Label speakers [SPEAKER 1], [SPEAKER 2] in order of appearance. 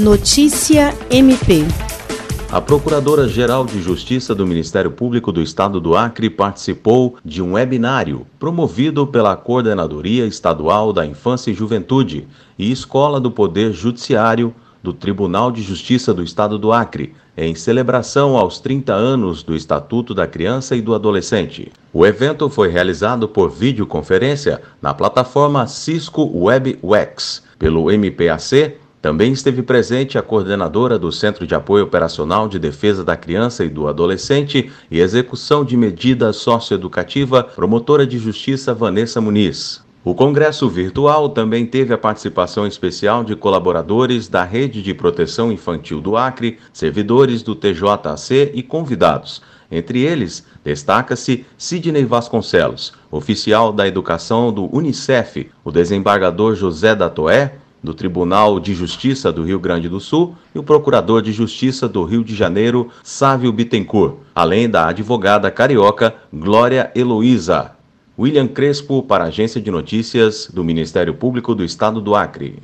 [SPEAKER 1] Notícia MP.
[SPEAKER 2] A Procuradora-Geral de Justiça do Ministério Público do Estado do Acre participou de um webinário promovido pela Coordenadoria Estadual da Infância e Juventude e Escola do Poder Judiciário do Tribunal de Justiça do Estado do Acre, em celebração aos 30 anos do Estatuto da Criança e do Adolescente. O evento foi realizado por videoconferência na plataforma Cisco WebWex, pelo MPAC. Também esteve presente a coordenadora do Centro de Apoio Operacional de Defesa da Criança e do Adolescente e Execução de Medida Socioeducativa, promotora de Justiça Vanessa Muniz. O congresso virtual também teve a participação especial de colaboradores da Rede de Proteção Infantil do Acre, servidores do TJAC e convidados. Entre eles, destaca-se Sidney Vasconcelos, oficial da educação do Unicef, o desembargador José Datoé, do Tribunal de Justiça do Rio Grande do Sul, e o Procurador de Justiça do Rio de Janeiro, Sávio Bittencourt, além da advogada carioca Glória Heloísa. William Crespo para a Agência de Notícias do Ministério Público do Estado do Acre.